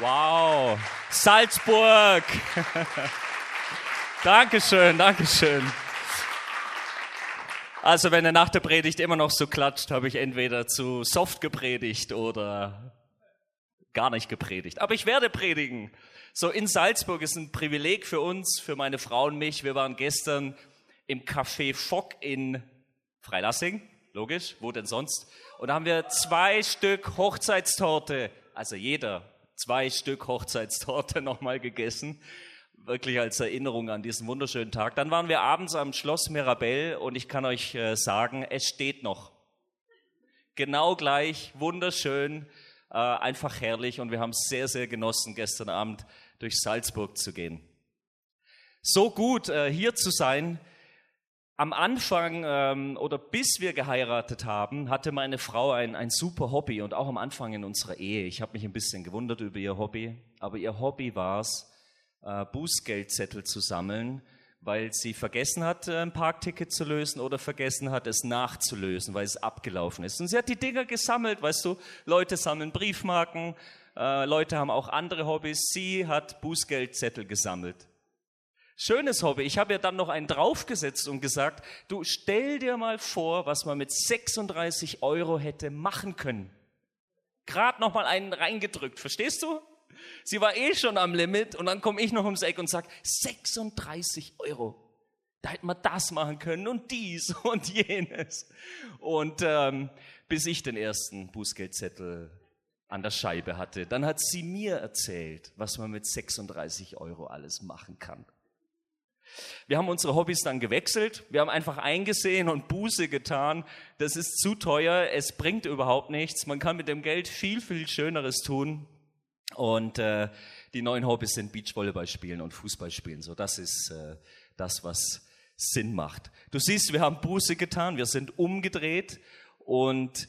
Wow. Salzburg. Dankeschön, Dankeschön. Also wenn er nach der Predigt immer noch so klatscht, habe ich entweder zu soft gepredigt oder gar nicht gepredigt. Aber ich werde predigen. So in Salzburg ist ein Privileg für uns, für meine Frau und mich. Wir waren gestern im Café Fock in Freilassing, logisch, wo denn sonst? Und da haben wir zwei Stück Hochzeitstorte, also jeder zwei Stück Hochzeitstorte nochmal gegessen. Wirklich als Erinnerung an diesen wunderschönen Tag. Dann waren wir abends am Schloss Mirabell und ich kann euch äh, sagen, es steht noch. Genau gleich, wunderschön, äh, einfach herrlich und wir haben es sehr, sehr genossen, gestern Abend durch Salzburg zu gehen. So gut äh, hier zu sein, am Anfang ähm, oder bis wir geheiratet haben, hatte meine Frau ein, ein super Hobby und auch am Anfang in unserer Ehe. Ich habe mich ein bisschen gewundert über ihr Hobby, aber ihr Hobby war es, äh, Bußgeldzettel zu sammeln, weil sie vergessen hat, äh, ein Parkticket zu lösen oder vergessen hat, es nachzulösen, weil es abgelaufen ist. Und sie hat die Dinger gesammelt, weißt du, Leute sammeln Briefmarken, äh, Leute haben auch andere Hobbys. Sie hat Bußgeldzettel gesammelt. Schönes Hobby. Ich habe ja dann noch einen draufgesetzt und gesagt, du stell dir mal vor, was man mit 36 Euro hätte machen können. Gerade noch mal einen reingedrückt, verstehst du? Sie war eh schon am Limit und dann komme ich noch ums Eck und sage, 36 Euro. Da hätte man das machen können und dies und jenes. Und ähm, bis ich den ersten Bußgeldzettel an der Scheibe hatte, dann hat sie mir erzählt, was man mit 36 Euro alles machen kann. Wir haben unsere Hobbys dann gewechselt. Wir haben einfach eingesehen und Buße getan. Das ist zu teuer. Es bringt überhaupt nichts. Man kann mit dem Geld viel, viel Schöneres tun. Und äh, die neuen Hobbys sind Beachvolleyball spielen und Fußball spielen. So, das ist äh, das, was Sinn macht. Du siehst, wir haben Buße getan. Wir sind umgedreht und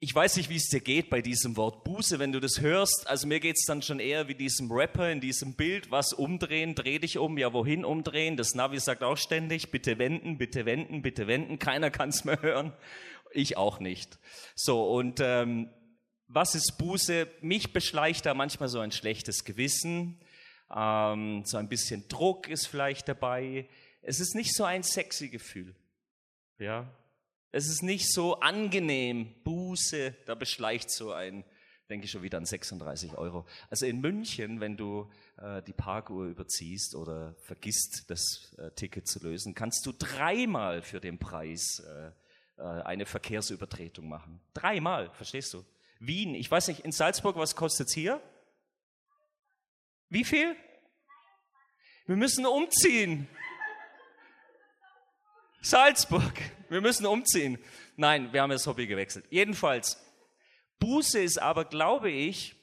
ich weiß nicht, wie es dir geht bei diesem Wort Buße, wenn du das hörst. Also mir geht es dann schon eher wie diesem Rapper in diesem Bild, was umdrehen, dreh dich um, ja wohin umdrehen. Das Navi sagt auch ständig, bitte wenden, bitte wenden, bitte wenden. Keiner kann es mehr hören, ich auch nicht. So und ähm, was ist Buße? Mich beschleicht da manchmal so ein schlechtes Gewissen, ähm, so ein bisschen Druck ist vielleicht dabei. Es ist nicht so ein sexy Gefühl, ja. Es ist nicht so angenehm. Buße, da beschleicht so ein, denke ich schon wieder an 36 Euro. Also in München, wenn du äh, die Parkuhr überziehst oder vergisst, das äh, Ticket zu lösen, kannst du dreimal für den Preis äh, äh eine Verkehrsübertretung machen. Dreimal, verstehst du? Wien, ich weiß nicht, in Salzburg, was kostet es hier? Wie viel? Wir müssen umziehen. Salzburg. Wir müssen umziehen. Nein, wir haben das Hobby gewechselt. Jedenfalls, Buße ist aber, glaube ich,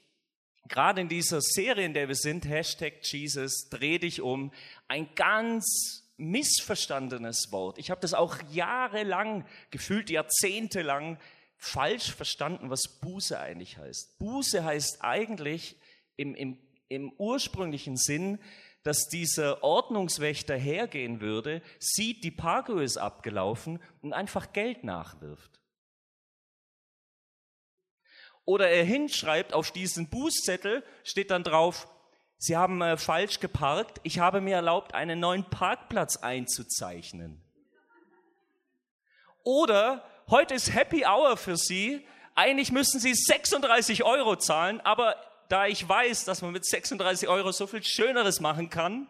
gerade in dieser Serie, in der wir sind, Hashtag Jesus, dreh dich um, ein ganz missverstandenes Wort. Ich habe das auch jahrelang, gefühlt jahrzehntelang, falsch verstanden, was Buße eigentlich heißt. Buße heißt eigentlich im, im, im ursprünglichen Sinn, dass dieser Ordnungswächter hergehen würde, sieht, die Parkuhr ist abgelaufen und einfach Geld nachwirft. Oder er hinschreibt auf diesen Bußzettel, steht dann drauf, Sie haben äh, falsch geparkt, ich habe mir erlaubt, einen neuen Parkplatz einzuzeichnen. Oder heute ist Happy Hour für Sie, eigentlich müssen Sie 36 Euro zahlen, aber da ich weiß, dass man mit 36 Euro so viel Schöneres machen kann,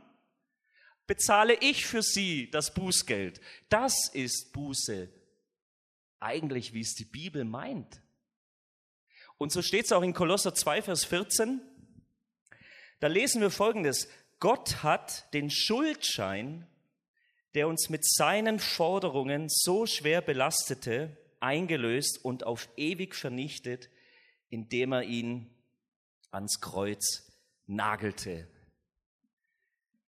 bezahle ich für sie das Bußgeld. Das ist Buße. Eigentlich, wie es die Bibel meint. Und so steht es auch in Kolosser 2, Vers 14. Da lesen wir Folgendes. Gott hat den Schuldschein, der uns mit seinen Forderungen so schwer belastete, eingelöst und auf ewig vernichtet, indem er ihn ans Kreuz nagelte.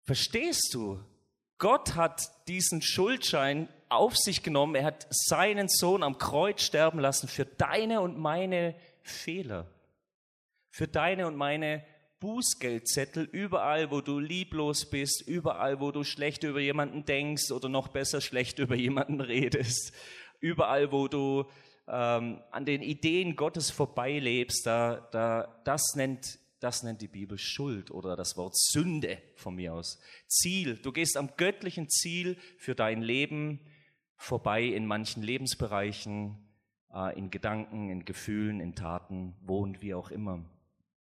Verstehst du? Gott hat diesen Schuldschein auf sich genommen. Er hat seinen Sohn am Kreuz sterben lassen für deine und meine Fehler. Für deine und meine Bußgeldzettel überall, wo du lieblos bist, überall, wo du schlecht über jemanden denkst oder noch besser schlecht über jemanden redest, überall, wo du ähm, an den Ideen Gottes vorbeilebst, da, da, das, nennt, das nennt die Bibel Schuld oder das Wort Sünde von mir aus. Ziel, du gehst am göttlichen Ziel für dein Leben vorbei in manchen Lebensbereichen, äh, in Gedanken, in Gefühlen, in Taten, wo und wie auch immer.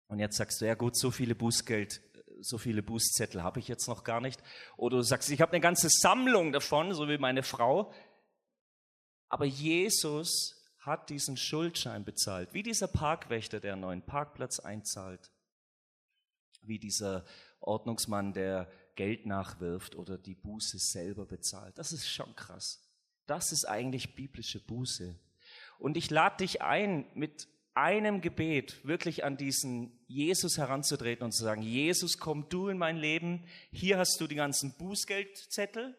Und jetzt sagst du, ja gut, so viele Bußgeld, so viele Bußzettel habe ich jetzt noch gar nicht. Oder du sagst, ich habe eine ganze Sammlung davon, so wie meine Frau. Aber Jesus hat diesen Schuldschein bezahlt, wie dieser Parkwächter, der einen neuen Parkplatz einzahlt wie dieser Ordnungsmann, der Geld nachwirft oder die Buße selber bezahlt. Das ist schon krass. Das ist eigentlich biblische Buße. Und ich lade dich ein, mit einem Gebet wirklich an diesen Jesus heranzutreten und zu sagen, Jesus, komm du in mein Leben, hier hast du die ganzen Bußgeldzettel,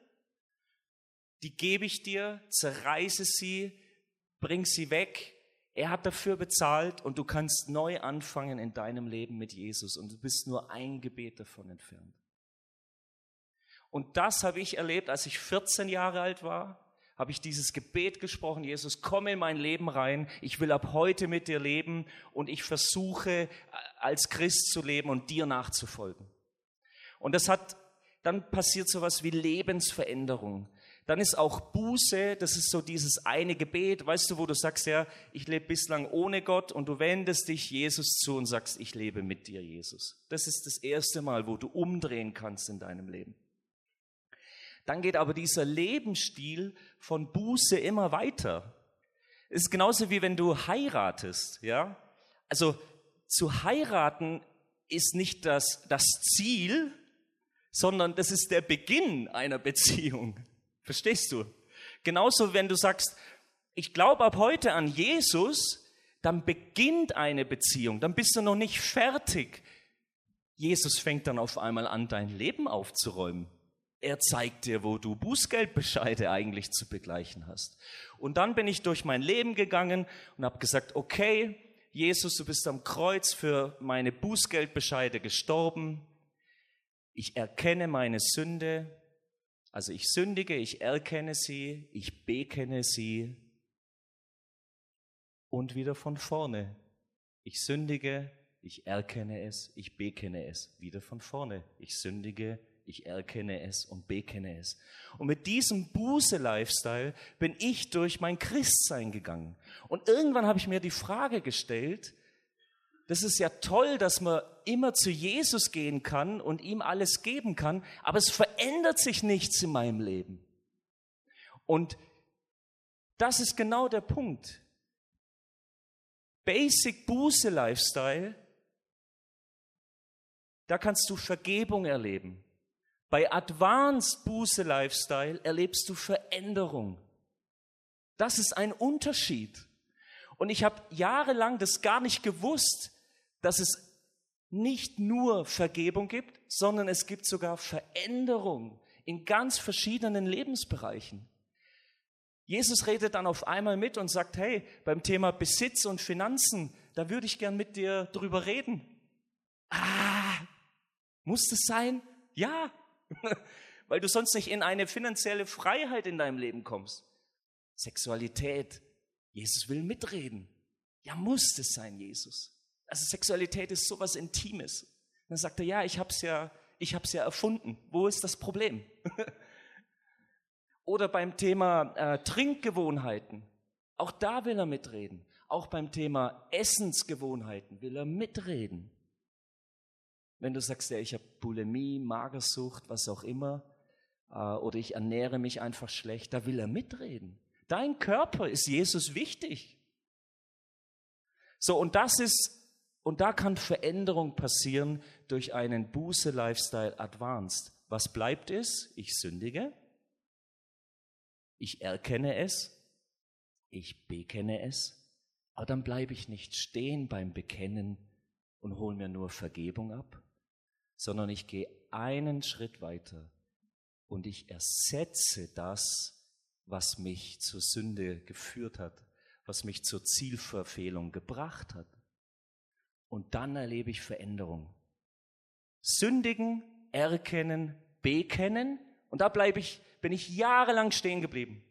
die gebe ich dir, zerreiße sie, bring sie weg, er hat dafür bezahlt und du kannst neu anfangen in deinem Leben mit Jesus und du bist nur ein Gebet davon entfernt. Und das habe ich erlebt, als ich 14 Jahre alt war, habe ich dieses Gebet gesprochen, Jesus, komm in mein Leben rein, ich will ab heute mit dir leben und ich versuche als Christ zu leben und dir nachzufolgen. Und das hat, dann passiert sowas wie Lebensveränderung dann ist auch Buße, das ist so dieses eine Gebet, weißt du, wo du sagst, ja, ich lebe bislang ohne Gott und du wendest dich Jesus zu und sagst, ich lebe mit dir, Jesus. Das ist das erste Mal, wo du umdrehen kannst in deinem Leben. Dann geht aber dieser Lebensstil von Buße immer weiter. Es ist genauso wie wenn du heiratest, ja. Also zu heiraten ist nicht das, das Ziel, sondern das ist der Beginn einer Beziehung. Verstehst du? Genauso, wenn du sagst, ich glaube ab heute an Jesus, dann beginnt eine Beziehung, dann bist du noch nicht fertig. Jesus fängt dann auf einmal an, dein Leben aufzuräumen. Er zeigt dir, wo du Bußgeldbescheide eigentlich zu begleichen hast. Und dann bin ich durch mein Leben gegangen und habe gesagt, okay, Jesus, du bist am Kreuz für meine Bußgeldbescheide gestorben. Ich erkenne meine Sünde, also ich sündige, ich erkenne sie, ich bekenne sie und wieder von vorne. Ich sündige, ich erkenne es, ich bekenne es, wieder von vorne. Ich sündige, ich erkenne es und bekenne es. Und mit diesem Buße-Lifestyle bin ich durch mein Christsein gegangen. Und irgendwann habe ich mir die Frage gestellt, das ist ja toll, dass man immer zu Jesus gehen kann und ihm alles geben kann, aber es verändert sich nichts in meinem Leben. Und das ist genau der Punkt. Basic Buße Lifestyle, da kannst du Vergebung erleben. Bei Advanced Buße Lifestyle erlebst du Veränderung. Das ist ein Unterschied. Und ich habe jahrelang das gar nicht gewusst, dass es nicht nur Vergebung gibt, sondern es gibt sogar Veränderung in ganz verschiedenen Lebensbereichen. Jesus redet dann auf einmal mit und sagt, hey, beim Thema Besitz und Finanzen, da würde ich gern mit dir drüber reden. Ah, muss das sein? Ja, weil du sonst nicht in eine finanzielle Freiheit in deinem Leben kommst. Sexualität, Jesus will mitreden. Ja, muss das sein, Jesus? Also Sexualität ist sowas Intimes. dann sagt er, ja, ich habe es ja, ich hab's ja erfunden. Wo ist das Problem? Oder beim Thema äh, Trinkgewohnheiten. Auch da will er mitreden. Auch beim Thema Essensgewohnheiten will er mitreden. Wenn du sagst, ja, ich habe Bulimie, Magersucht, was auch immer, äh, oder ich ernähre mich einfach schlecht, da will er mitreden. Dein Körper ist Jesus wichtig. So, und das ist und da kann Veränderung passieren durch einen Buße-Lifestyle Advanced. Was bleibt es? Ich sündige, ich erkenne es, ich bekenne es, aber dann bleibe ich nicht stehen beim Bekennen und hole mir nur Vergebung ab, sondern ich gehe einen Schritt weiter und ich ersetze das, was mich zur Sünde geführt hat, was mich zur Zielverfehlung gebracht hat. Und dann erlebe ich Veränderung. Sündigen, erkennen, bekennen. Und da bleibe ich, bin ich jahrelang stehen geblieben.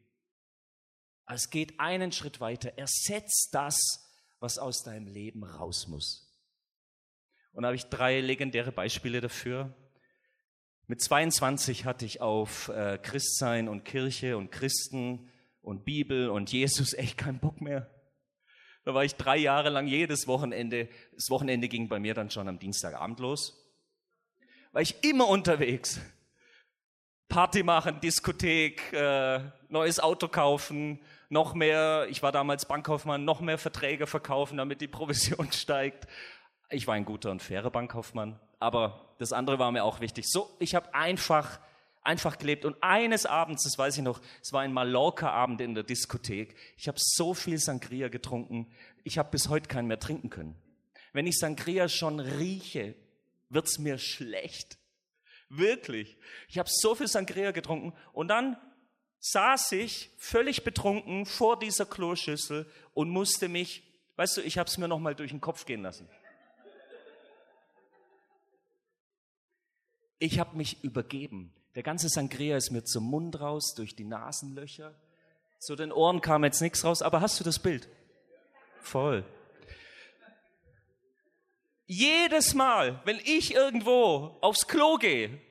Es geht einen Schritt weiter. Ersetzt das, was aus deinem Leben raus muss. Und da habe ich drei legendäre Beispiele dafür. Mit 22 hatte ich auf äh, Christsein und Kirche und Christen und Bibel und Jesus echt keinen Bock mehr. Da war ich drei Jahre lang jedes Wochenende. Das Wochenende ging bei mir dann schon am Dienstagabend los. War ich immer unterwegs. Party machen, Diskothek, äh, neues Auto kaufen, noch mehr, ich war damals Bankkaufmann, noch mehr Verträge verkaufen, damit die Provision steigt. Ich war ein guter und fairer Bankkaufmann, aber das andere war mir auch wichtig. So, ich habe einfach einfach gelebt. Und eines Abends, das weiß ich noch, es war ein Mallorca-Abend in der Diskothek. Ich habe so viel Sangria getrunken, ich habe bis heute keinen mehr trinken können. Wenn ich Sangria schon rieche, wird's mir schlecht. Wirklich. Ich habe so viel Sangria getrunken und dann saß ich völlig betrunken vor dieser Kloschüssel und musste mich, weißt du, ich habe es mir noch mal durch den Kopf gehen lassen. Ich habe mich übergeben. Der ganze Sangria ist mir zum Mund raus, durch die Nasenlöcher. Zu den Ohren kam jetzt nichts raus, aber hast du das Bild? Voll. Jedes Mal, wenn ich irgendwo aufs Klo gehe,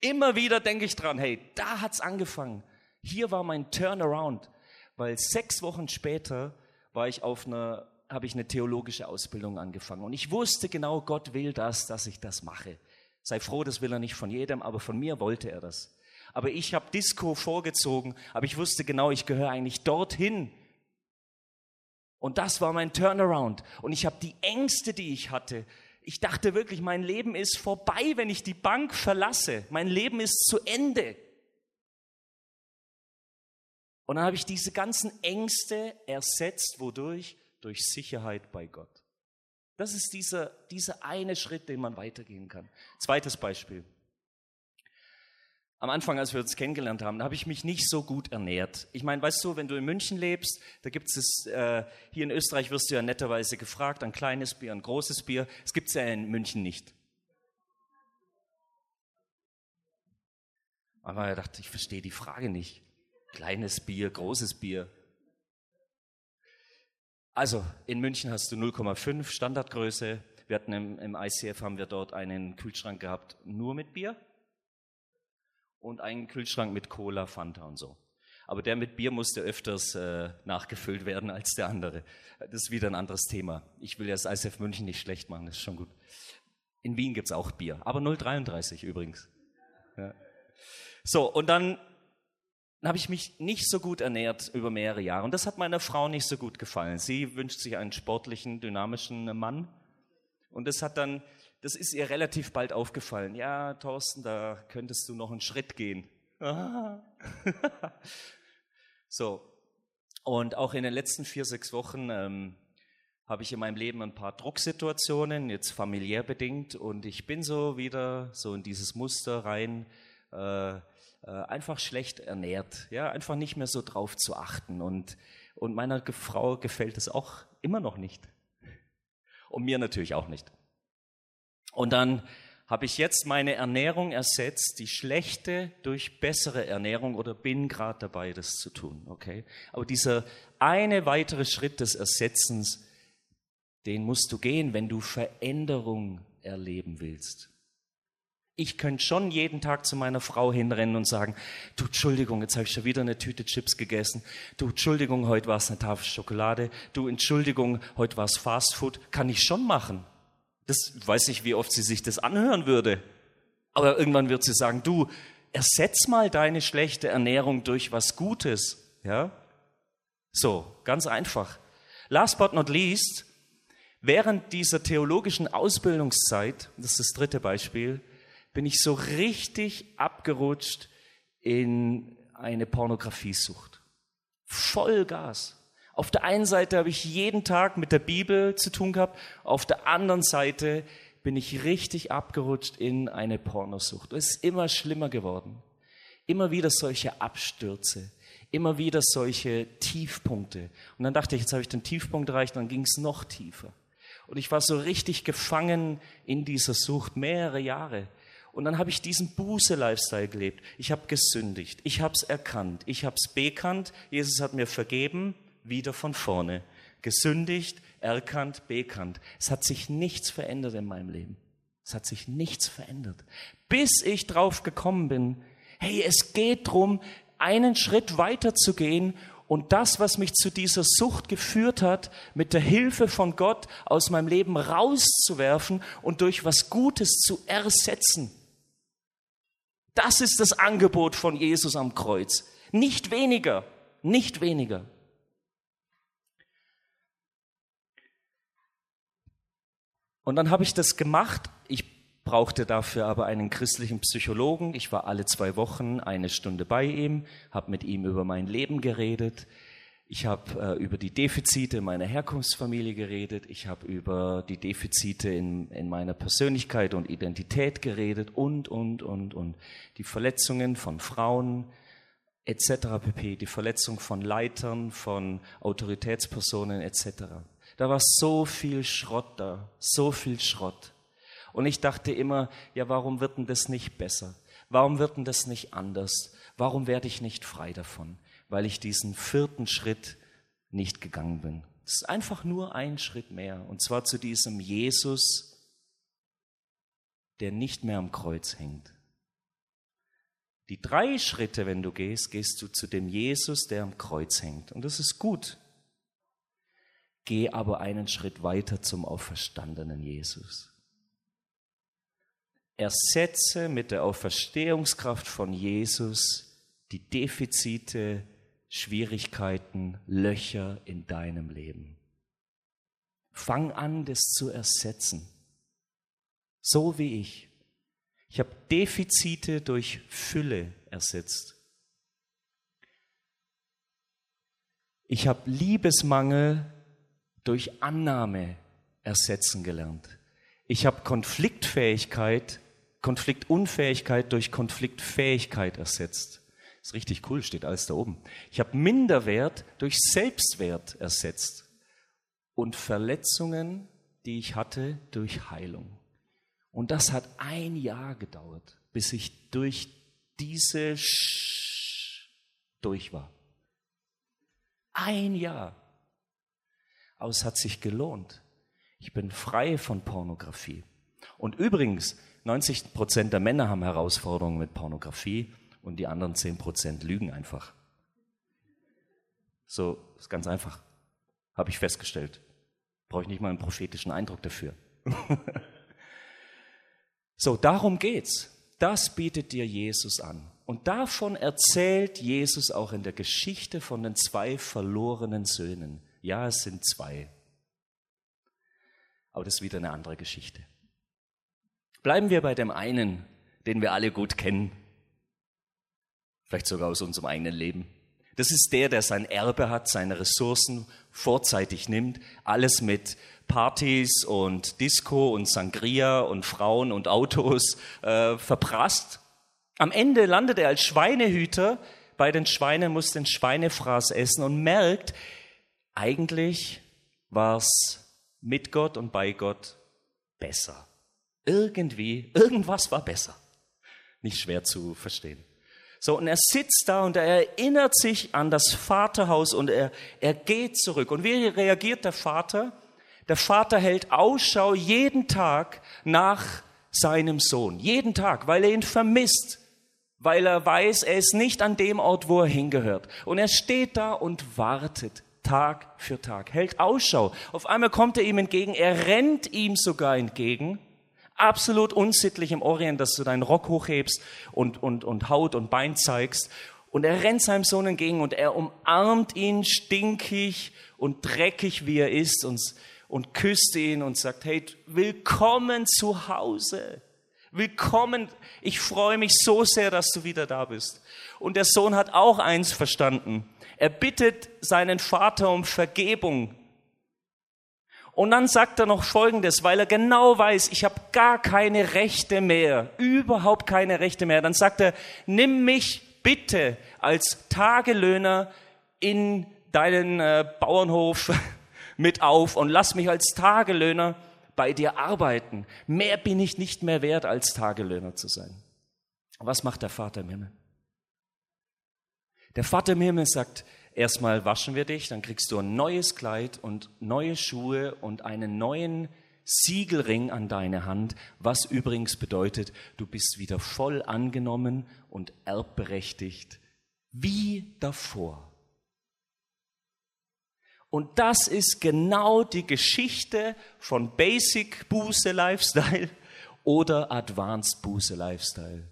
immer wieder denke ich dran, hey, da hat's angefangen. Hier war mein Turnaround, weil sechs Wochen später war ich auf einer, habe ich eine theologische Ausbildung angefangen und ich wusste genau, Gott will das, dass ich das mache. Sei froh, das will er nicht von jedem, aber von mir wollte er das. Aber ich habe Disco vorgezogen, aber ich wusste genau, ich gehöre eigentlich dorthin. Und das war mein Turnaround. Und ich habe die Ängste, die ich hatte. Ich dachte wirklich, mein Leben ist vorbei, wenn ich die Bank verlasse. Mein Leben ist zu Ende. Und dann habe ich diese ganzen Ängste ersetzt, wodurch? Durch Sicherheit bei Gott. Das ist dieser, dieser eine Schritt, den man weitergehen kann. Zweites Beispiel. Am Anfang, als wir uns kennengelernt haben, habe ich mich nicht so gut ernährt. Ich meine, weißt du, wenn du in München lebst, da gibt es, äh, hier in Österreich wirst du ja netterweise gefragt, ein kleines Bier, ein großes Bier. Es gibt es ja in München nicht. Aber er dachte, ich verstehe die Frage nicht. Kleines Bier, großes Bier. Also in München hast du 0,5 Standardgröße. Wir hatten im, im ICF haben wir dort einen Kühlschrank gehabt nur mit Bier und einen Kühlschrank mit Cola, Fanta und so. Aber der mit Bier musste öfters äh, nachgefüllt werden als der andere. Das ist wieder ein anderes Thema. Ich will ja das ICF München nicht schlecht machen, das ist schon gut. In Wien gibt's auch Bier, aber 0,33 übrigens. Ja. So, und dann dann habe ich mich nicht so gut ernährt über mehrere Jahre. Und das hat meiner Frau nicht so gut gefallen. Sie wünscht sich einen sportlichen, dynamischen Mann. Und das hat dann, das ist ihr relativ bald aufgefallen. Ja, Thorsten, da könntest du noch einen Schritt gehen. so. Und auch in den letzten vier, sechs Wochen ähm, habe ich in meinem Leben ein paar Drucksituationen, jetzt familiär bedingt. Und ich bin so wieder so in dieses Muster rein. Äh, äh, einfach schlecht ernährt, ja, einfach nicht mehr so drauf zu achten. Und, und meiner Frau gefällt es auch immer noch nicht. Und mir natürlich auch nicht. Und dann habe ich jetzt meine Ernährung ersetzt, die schlechte durch bessere Ernährung oder bin gerade dabei, das zu tun, okay? Aber dieser eine weitere Schritt des Ersetzens, den musst du gehen, wenn du Veränderung erleben willst ich könnte schon jeden Tag zu meiner Frau hinrennen und sagen, du Entschuldigung, jetzt habe ich schon wieder eine Tüte Chips gegessen. Du Entschuldigung, heute war es eine Tafel Schokolade. Du Entschuldigung, heute war es Fast Food. Kann ich schon machen. Das weiß ich, wie oft sie sich das anhören würde. Aber irgendwann wird sie sagen, du, ersetz mal deine schlechte Ernährung durch was Gutes. Ja? So, ganz einfach. Last but not least, während dieser theologischen Ausbildungszeit, das ist das dritte Beispiel, bin ich so richtig abgerutscht in eine Pornografiesucht. Vollgas. Auf der einen Seite habe ich jeden Tag mit der Bibel zu tun gehabt, auf der anderen Seite bin ich richtig abgerutscht in eine Pornosucht. Es ist immer schlimmer geworden. Immer wieder solche Abstürze, immer wieder solche Tiefpunkte. Und dann dachte ich, jetzt habe ich den Tiefpunkt erreicht, dann ging es noch tiefer. Und ich war so richtig gefangen in dieser Sucht mehrere Jahre. Und dann habe ich diesen Buße-Lifestyle gelebt. Ich habe gesündigt. Ich habe es erkannt. Ich habe es bekannt. Jesus hat mir vergeben. Wieder von vorne. Gesündigt, erkannt, bekannt. Es hat sich nichts verändert in meinem Leben. Es hat sich nichts verändert. Bis ich drauf gekommen bin, hey, es geht drum, einen Schritt weiter zu gehen und das, was mich zu dieser Sucht geführt hat, mit der Hilfe von Gott aus meinem Leben rauszuwerfen und durch was Gutes zu ersetzen. Das ist das Angebot von Jesus am Kreuz. Nicht weniger, nicht weniger. Und dann habe ich das gemacht. Ich brauchte dafür aber einen christlichen Psychologen. Ich war alle zwei Wochen eine Stunde bei ihm, habe mit ihm über mein Leben geredet. Ich habe äh, über die Defizite meiner Herkunftsfamilie geredet. Ich habe über die Defizite in, in meiner Persönlichkeit und Identität geredet und, und, und, und. Die Verletzungen von Frauen etc. pp. Die Verletzung von Leitern, von Autoritätspersonen etc. Da war so viel Schrott da, so viel Schrott. Und ich dachte immer, ja, warum wird denn das nicht besser? Warum wird denn das nicht anders? Warum werde ich nicht frei davon? Weil ich diesen vierten Schritt nicht gegangen bin. Es ist einfach nur ein Schritt mehr. Und zwar zu diesem Jesus, der nicht mehr am Kreuz hängt. Die drei Schritte, wenn du gehst, gehst du zu dem Jesus, der am Kreuz hängt. Und das ist gut. Geh aber einen Schritt weiter zum auferstandenen Jesus. Ersetze mit der Auferstehungskraft von Jesus die Defizite, Schwierigkeiten, Löcher in deinem Leben. Fang an, das zu ersetzen. So wie ich. Ich habe Defizite durch Fülle ersetzt. Ich habe Liebesmangel durch Annahme ersetzen gelernt. Ich habe Konfliktfähigkeit Konfliktunfähigkeit durch Konfliktfähigkeit ersetzt. Ist richtig cool, steht alles da oben. Ich habe Minderwert durch Selbstwert ersetzt und Verletzungen, die ich hatte, durch Heilung. Und das hat ein Jahr gedauert, bis ich durch diese Sch durch war. Ein Jahr. Aber es hat sich gelohnt. Ich bin frei von Pornografie. Und übrigens, 90 Prozent der Männer haben Herausforderungen mit Pornografie und die anderen 10 Prozent lügen einfach. So, ist ganz einfach. Habe ich festgestellt. Brauche ich nicht mal einen prophetischen Eindruck dafür. so, darum geht's. Das bietet dir Jesus an. Und davon erzählt Jesus auch in der Geschichte von den zwei verlorenen Söhnen. Ja, es sind zwei. Aber das ist wieder eine andere Geschichte. Bleiben wir bei dem einen, den wir alle gut kennen. Vielleicht sogar aus unserem eigenen Leben. Das ist der, der sein Erbe hat, seine Ressourcen vorzeitig nimmt, alles mit Partys und Disco und Sangria und Frauen und Autos äh, verprasst. Am Ende landet er als Schweinehüter bei den Schweinen, muss den Schweinefraß essen und merkt, eigentlich war es mit Gott und bei Gott besser. Irgendwie, irgendwas war besser. Nicht schwer zu verstehen. So, und er sitzt da und er erinnert sich an das Vaterhaus und er, er geht zurück. Und wie reagiert der Vater? Der Vater hält Ausschau jeden Tag nach seinem Sohn. Jeden Tag, weil er ihn vermisst. Weil er weiß, er ist nicht an dem Ort, wo er hingehört. Und er steht da und wartet. Tag für Tag, hält Ausschau. Auf einmal kommt er ihm entgegen, er rennt ihm sogar entgegen. Absolut unsittlich im Orient, dass du deinen Rock hochhebst und, und, und Haut und Bein zeigst. Und er rennt seinem Sohn entgegen und er umarmt ihn stinkig und dreckig, wie er ist, und, und küsst ihn und sagt, hey, willkommen zu Hause. Willkommen. Ich freue mich so sehr, dass du wieder da bist. Und der Sohn hat auch eins verstanden. Er bittet seinen Vater um Vergebung. Und dann sagt er noch Folgendes, weil er genau weiß, ich habe gar keine Rechte mehr, überhaupt keine Rechte mehr. Dann sagt er, nimm mich bitte als Tagelöhner in deinen äh, Bauernhof mit auf und lass mich als Tagelöhner bei dir arbeiten. Mehr bin ich nicht mehr wert, als Tagelöhner zu sein. Was macht der Vater im Himmel? Der Vater im Himmel sagt, erstmal waschen wir dich, dann kriegst du ein neues Kleid und neue Schuhe und einen neuen Siegelring an deine Hand, was übrigens bedeutet, du bist wieder voll angenommen und erbberechtigt wie davor. Und das ist genau die Geschichte von Basic Buße Lifestyle oder Advanced Buße Lifestyle.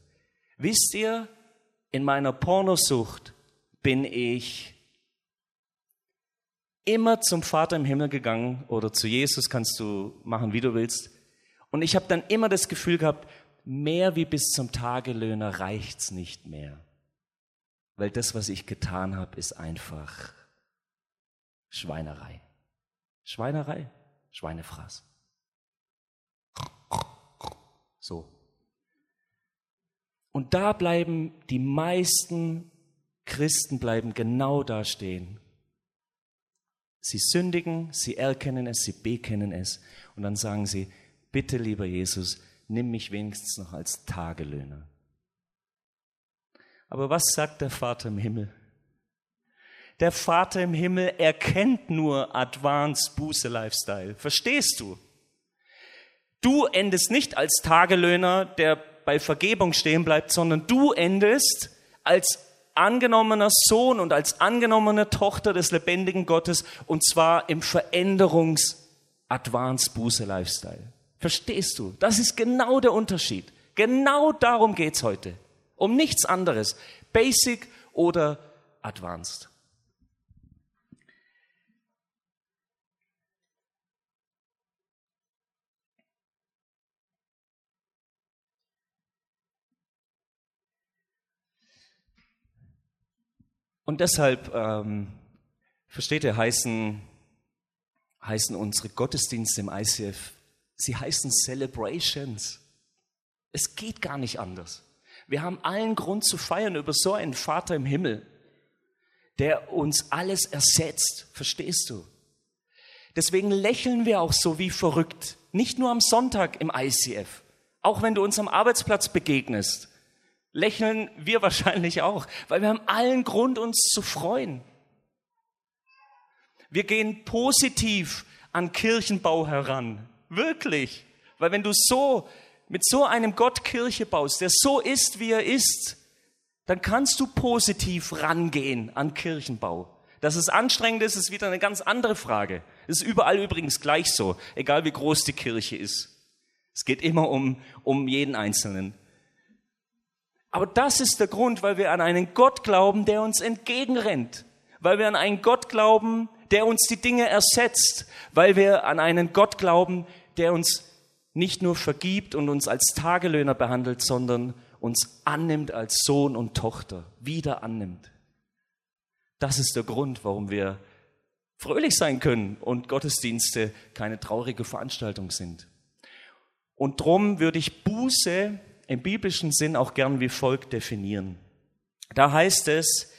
Wisst ihr, in meiner Pornosucht bin ich immer zum Vater im Himmel gegangen oder zu Jesus kannst du machen, wie du willst. Und ich habe dann immer das Gefühl gehabt, mehr wie bis zum Tagelöhner reicht's nicht mehr. Weil das, was ich getan habe, ist einfach Schweinerei. Schweinerei, Schweinefraß. So. Und da bleiben die meisten Christen bleiben genau da stehen. Sie sündigen, sie erkennen es, sie bekennen es und dann sagen sie, bitte lieber Jesus, nimm mich wenigstens noch als Tagelöhner. Aber was sagt der Vater im Himmel? Der Vater im Himmel erkennt nur Advanced Buße Lifestyle. Verstehst du? Du endest nicht als Tagelöhner, der bei Vergebung stehen bleibt, sondern du endest als angenommener Sohn und als angenommene Tochter des lebendigen Gottes und zwar im Veränderungs Advanced Buße Lifestyle. Verstehst du? Das ist genau der Unterschied. Genau darum geht's heute. Um nichts anderes. Basic oder Advanced. Und deshalb, ähm, versteht ihr, heißen, heißen unsere Gottesdienste im ICF, sie heißen Celebrations. Es geht gar nicht anders. Wir haben allen Grund zu feiern über so einen Vater im Himmel, der uns alles ersetzt. Verstehst du? Deswegen lächeln wir auch so wie verrückt. Nicht nur am Sonntag im ICF. Auch wenn du uns am Arbeitsplatz begegnest lächeln wir wahrscheinlich auch, weil wir haben allen Grund, uns zu freuen. Wir gehen positiv an Kirchenbau heran. Wirklich. Weil wenn du so, mit so einem Gott Kirche baust, der so ist, wie er ist, dann kannst du positiv rangehen an Kirchenbau. Dass es anstrengend ist, ist wieder eine ganz andere Frage. Es ist überall übrigens gleich so, egal wie groß die Kirche ist. Es geht immer um, um jeden Einzelnen. Aber das ist der Grund, weil wir an einen Gott glauben, der uns entgegenrennt. Weil wir an einen Gott glauben, der uns die Dinge ersetzt. Weil wir an einen Gott glauben, der uns nicht nur vergibt und uns als Tagelöhner behandelt, sondern uns annimmt als Sohn und Tochter, wieder annimmt. Das ist der Grund, warum wir fröhlich sein können und Gottesdienste keine traurige Veranstaltung sind. Und drum würde ich Buße im biblischen Sinn auch gern wie folgt definieren. Da heißt es,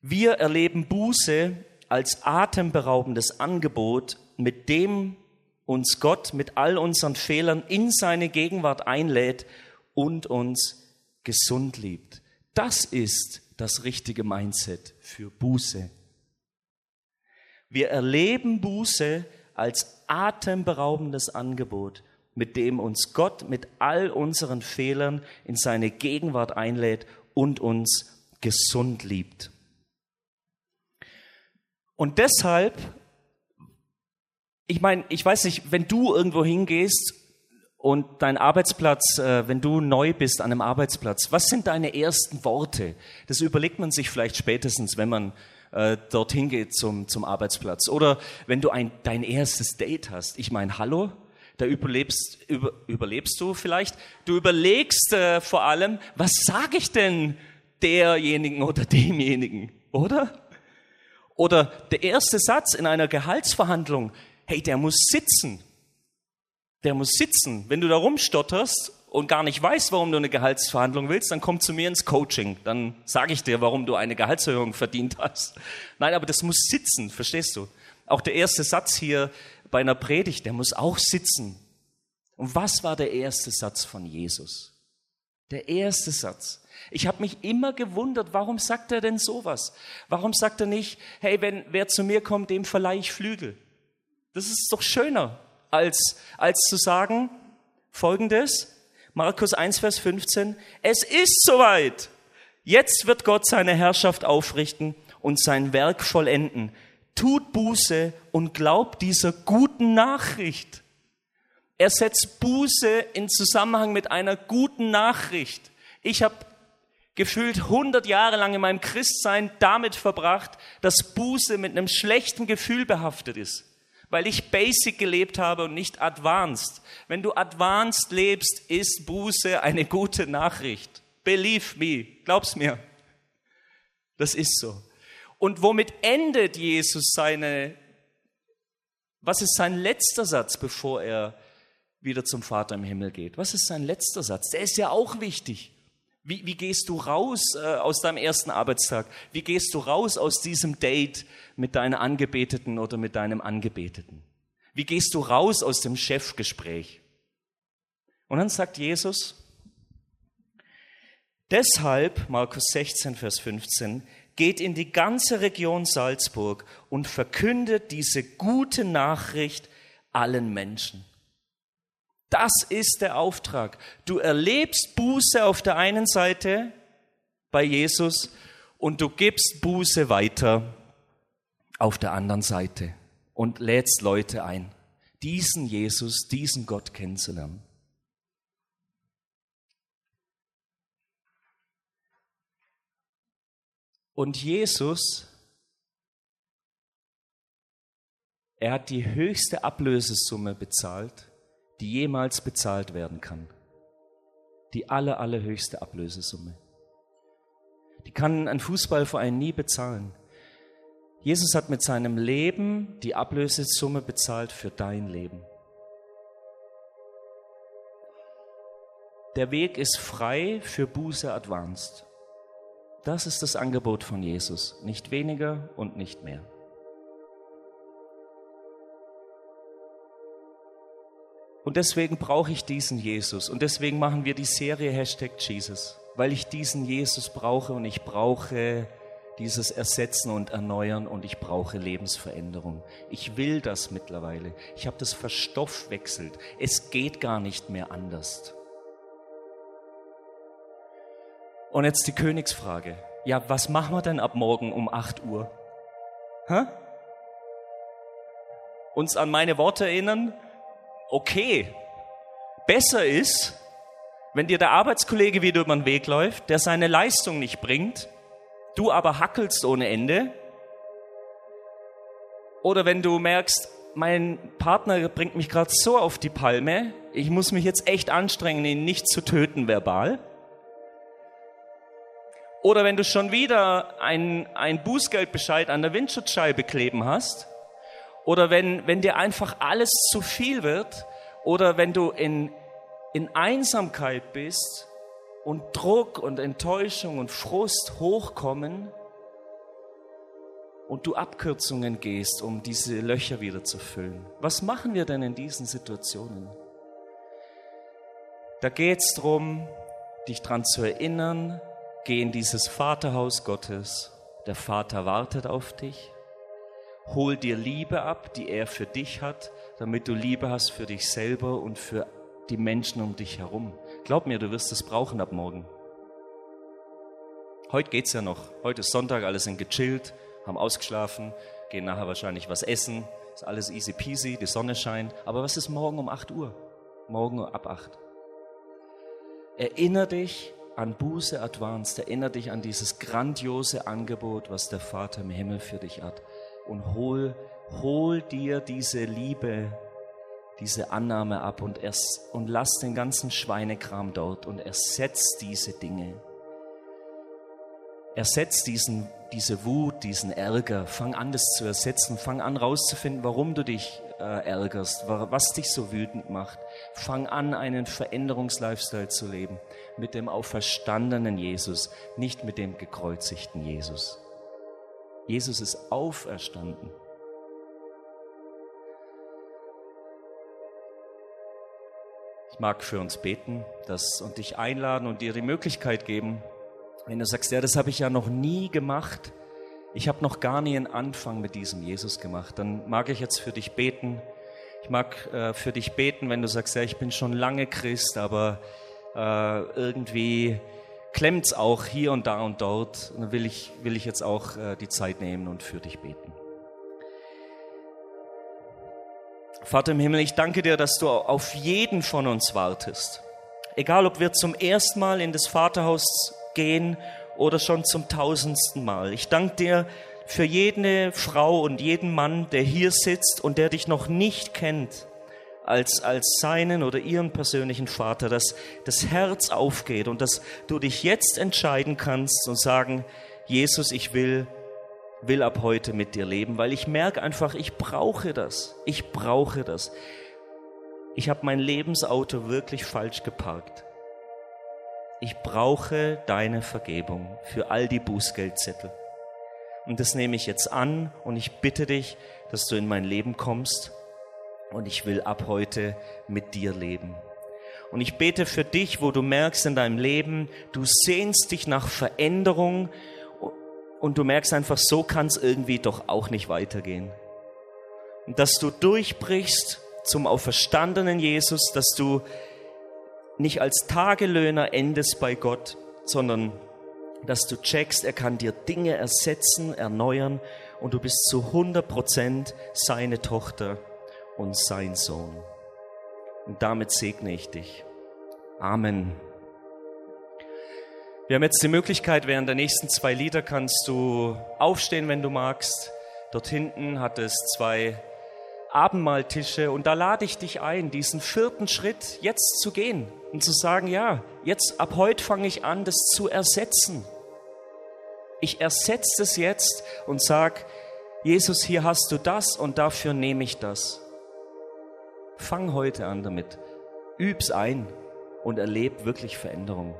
wir erleben Buße als atemberaubendes Angebot, mit dem uns Gott mit all unseren Fehlern in seine Gegenwart einlädt und uns gesund liebt. Das ist das richtige Mindset für Buße. Wir erleben Buße als atemberaubendes Angebot, mit dem uns Gott mit all unseren Fehlern in seine Gegenwart einlädt und uns gesund liebt. Und deshalb, ich meine, ich weiß nicht, wenn du irgendwo hingehst und dein Arbeitsplatz, äh, wenn du neu bist an einem Arbeitsplatz, was sind deine ersten Worte? Das überlegt man sich vielleicht spätestens, wenn man äh, dorthin geht zum, zum Arbeitsplatz. Oder wenn du ein, dein erstes Date hast. Ich meine, hallo, da überlebst, über, überlebst du vielleicht. Du überlegst äh, vor allem, was sage ich denn derjenigen oder demjenigen, oder? Oder der erste Satz in einer Gehaltsverhandlung, hey, der muss sitzen. Der muss sitzen. Wenn du da rumstotterst und gar nicht weißt, warum du eine Gehaltsverhandlung willst, dann komm zu mir ins Coaching. Dann sage ich dir, warum du eine Gehaltserhöhung verdient hast. Nein, aber das muss sitzen, verstehst du? Auch der erste Satz hier bei einer Predigt, der muss auch sitzen. Und was war der erste Satz von Jesus? Der erste Satz. Ich habe mich immer gewundert, warum sagt er denn sowas? Warum sagt er nicht, hey, wenn wer zu mir kommt, dem verleihe ich Flügel? Das ist doch schöner, als, als zu sagen, folgendes, Markus 1, Vers 15, es ist soweit. Jetzt wird Gott seine Herrschaft aufrichten und sein Werk vollenden. Tut Buße und glaubt dieser guten Nachricht. Er setzt Buße in Zusammenhang mit einer guten Nachricht. Ich habe gefühlt 100 Jahre lang in meinem Christsein damit verbracht, dass Buße mit einem schlechten Gefühl behaftet ist, weil ich basic gelebt habe und nicht advanced. Wenn du advanced lebst, ist Buße eine gute Nachricht. Believe me, glaub's mir. Das ist so. Und womit endet Jesus seine, was ist sein letzter Satz, bevor er wieder zum Vater im Himmel geht? Was ist sein letzter Satz? Der ist ja auch wichtig. Wie, wie gehst du raus äh, aus deinem ersten Arbeitstag? Wie gehst du raus aus diesem Date mit deiner Angebeteten oder mit deinem Angebeteten? Wie gehst du raus aus dem Chefgespräch? Und dann sagt Jesus, deshalb, Markus 16, Vers 15, geht in die ganze Region Salzburg und verkündet diese gute Nachricht allen Menschen. Das ist der Auftrag. Du erlebst Buße auf der einen Seite bei Jesus und du gibst Buße weiter auf der anderen Seite und lädst Leute ein, diesen Jesus, diesen Gott kennenzulernen. Und Jesus, er hat die höchste Ablösesumme bezahlt die jemals bezahlt werden kann. Die aller, allerhöchste Ablösesumme. Die kann ein Fußballverein nie bezahlen. Jesus hat mit seinem Leben die Ablösesumme bezahlt für dein Leben. Der Weg ist frei für Buße Advanced. Das ist das Angebot von Jesus, nicht weniger und nicht mehr. Und deswegen brauche ich diesen Jesus. Und deswegen machen wir die Serie Hashtag Jesus, weil ich diesen Jesus brauche und ich brauche dieses Ersetzen und Erneuern und ich brauche Lebensveränderung. Ich will das mittlerweile. Ich habe das verstoffwechselt. Es geht gar nicht mehr anders. Und jetzt die Königsfrage. Ja, was machen wir denn ab morgen um 8 Uhr? Hä? Uns an meine Worte erinnern? okay. Besser ist, wenn dir der Arbeitskollege wieder über den Weg läuft, der seine Leistung nicht bringt, du aber hackelst ohne Ende. Oder wenn du merkst, mein Partner bringt mich gerade so auf die Palme, ich muss mich jetzt echt anstrengen, ihn nicht zu töten verbal. Oder wenn du schon wieder ein, ein Bußgeldbescheid an der Windschutzscheibe kleben hast oder wenn, wenn dir einfach alles zu viel wird oder wenn du in, in Einsamkeit bist und Druck und Enttäuschung und Frust hochkommen und du Abkürzungen gehst, um diese Löcher wieder zu füllen. Was machen wir denn in diesen Situationen? Da geht es darum, dich daran zu erinnern, geh in dieses Vaterhaus Gottes. Der Vater wartet auf dich. Hol dir Liebe ab, die er für dich hat, damit du Liebe hast für dich selber und für die Menschen um dich herum. Glaub mir, du wirst es brauchen ab morgen. Heute geht's ja noch. Heute ist Sonntag, alle sind gechillt, haben ausgeschlafen, gehen nachher wahrscheinlich was essen. Ist alles easy peasy, die Sonne scheint. Aber was ist morgen um 8 Uhr? Morgen ab 8. Erinner dich an Buße Advanced, erinner dich an dieses grandiose Angebot, was der Vater im Himmel für dich hat und hol, hol dir diese Liebe, diese Annahme ab und, erst, und lass den ganzen Schweinekram dort und ersetz diese Dinge. Ersetz diesen, diese Wut, diesen Ärger. Fang an, das zu ersetzen. Fang an, rauszufinden, warum du dich äh, ärgerst, was dich so wütend macht. Fang an, einen Veränderungslifestyle zu leben mit dem auferstandenen Jesus, nicht mit dem gekreuzigten Jesus. Jesus ist auferstanden. Ich mag für uns beten das, und dich einladen und dir die Möglichkeit geben, wenn du sagst, ja, das habe ich ja noch nie gemacht, ich habe noch gar nie einen Anfang mit diesem Jesus gemacht, dann mag ich jetzt für dich beten. Ich mag äh, für dich beten, wenn du sagst, ja, ich bin schon lange Christ, aber äh, irgendwie klemmt es auch hier und da und dort. Und dann will ich, will ich jetzt auch äh, die Zeit nehmen und für dich beten. Vater im Himmel, ich danke dir, dass du auf jeden von uns wartest. Egal, ob wir zum ersten Mal in das Vaterhaus gehen oder schon zum tausendsten Mal. Ich danke dir für jede Frau und jeden Mann, der hier sitzt und der dich noch nicht kennt als, als seinen oder ihren persönlichen Vater, dass das Herz aufgeht und dass du dich jetzt entscheiden kannst und sagen, Jesus, ich will will ab heute mit dir leben, weil ich merke einfach, ich brauche das. Ich brauche das. Ich habe mein Lebensauto wirklich falsch geparkt. Ich brauche deine Vergebung für all die Bußgeldzettel. Und das nehme ich jetzt an und ich bitte dich, dass du in mein Leben kommst und ich will ab heute mit dir leben. Und ich bete für dich, wo du merkst in deinem Leben, du sehnst dich nach Veränderung, und du merkst einfach, so kann es irgendwie doch auch nicht weitergehen. Und dass du durchbrichst zum auferstandenen Jesus, dass du nicht als Tagelöhner endest bei Gott, sondern dass du checkst, er kann dir Dinge ersetzen, erneuern und du bist zu 100 Prozent seine Tochter und sein Sohn. Und damit segne ich dich. Amen. Wir haben jetzt die Möglichkeit, während der nächsten zwei Lieder kannst du aufstehen, wenn du magst. Dort hinten hat es zwei Abendmahltische und da lade ich dich ein, diesen vierten Schritt jetzt zu gehen und zu sagen, ja, jetzt ab heute fange ich an, das zu ersetzen. Ich ersetze es jetzt und sag, Jesus, hier hast du das und dafür nehme ich das. Fang heute an damit. Üb's ein und erleb wirklich Veränderung.